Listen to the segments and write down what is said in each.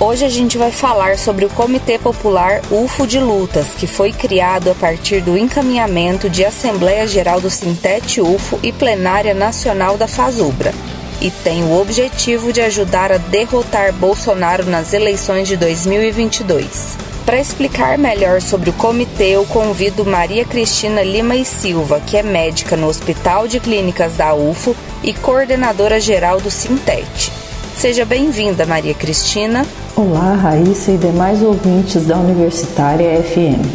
Hoje a gente vai falar sobre o Comitê Popular UFO de Lutas, que foi criado a partir do encaminhamento de Assembleia Geral do Sintete UFO e Plenária Nacional da Fazubra, e tem o objetivo de ajudar a derrotar Bolsonaro nas eleições de 2022. Para explicar melhor sobre o comitê, eu convido Maria Cristina Lima e Silva, que é médica no Hospital de Clínicas da UFO e coordenadora geral do Sintete. Seja bem-vinda, Maria Cristina. Olá, Raíssa e demais ouvintes da Universitária FM.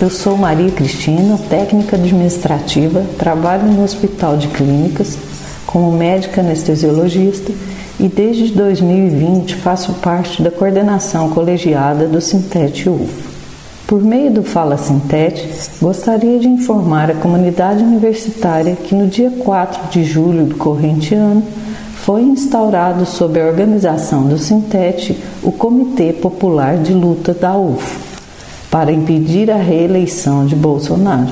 Eu sou Maria Cristina, técnica administrativa, trabalho no Hospital de Clínicas como médica anestesiologista e desde 2020 faço parte da coordenação colegiada do Sintete UFO. Por meio do Fala Sintete, gostaria de informar a comunidade universitária que no dia 4 de julho do corrente ano foi instaurado sob a organização do Sintete o Comitê Popular de Luta da UFO, para impedir a reeleição de Bolsonaro.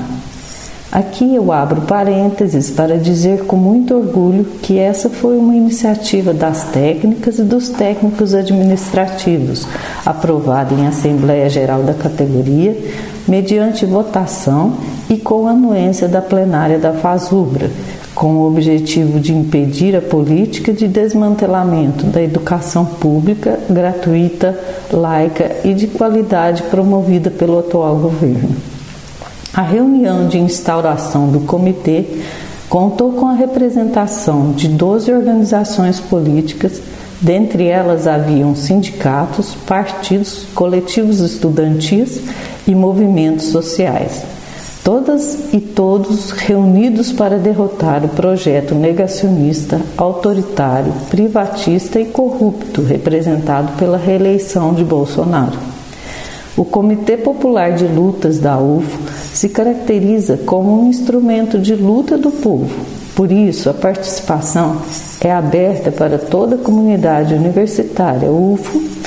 Aqui eu abro parênteses para dizer com muito orgulho que essa foi uma iniciativa das técnicas e dos técnicos administrativos, aprovada em Assembleia Geral da categoria, mediante votação e com anuência da plenária da FASUBRA, com o objetivo de impedir a política de desmantelamento da educação pública, gratuita, laica e de qualidade promovida pelo atual governo. A reunião de instauração do comitê contou com a representação de 12 organizações políticas, dentre elas haviam sindicatos, partidos, coletivos estudantis e movimentos sociais todas e todos reunidos para derrotar o projeto negacionista, autoritário, privatista e corrupto representado pela reeleição de Bolsonaro. O Comitê Popular de Lutas da UFO se caracteriza como um instrumento de luta do povo. Por isso, a participação é aberta para toda a comunidade universitária UFO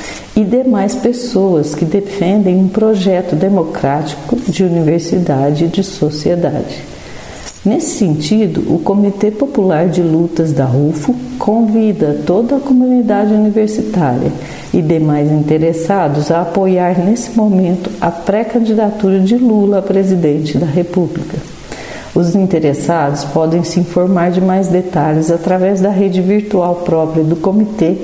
demais pessoas que defendem um projeto democrático de universidade e de sociedade. Nesse sentido, o Comitê Popular de Lutas da UFO convida toda a comunidade universitária e demais interessados a apoiar nesse momento a pré-candidatura de Lula a presidente da República. Os interessados podem se informar de mais detalhes através da rede virtual própria do comitê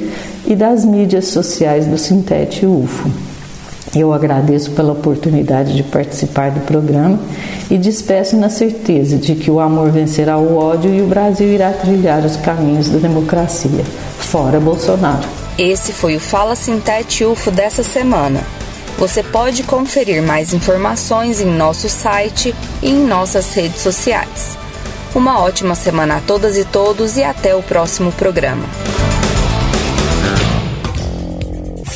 e das mídias sociais do Sintete UFO. Eu agradeço pela oportunidade de participar do programa e despeço na certeza de que o amor vencerá o ódio e o Brasil irá trilhar os caminhos da democracia. Fora Bolsonaro. Esse foi o Fala Sintete UFO dessa semana. Você pode conferir mais informações em nosso site e em nossas redes sociais. Uma ótima semana a todas e todos e até o próximo programa.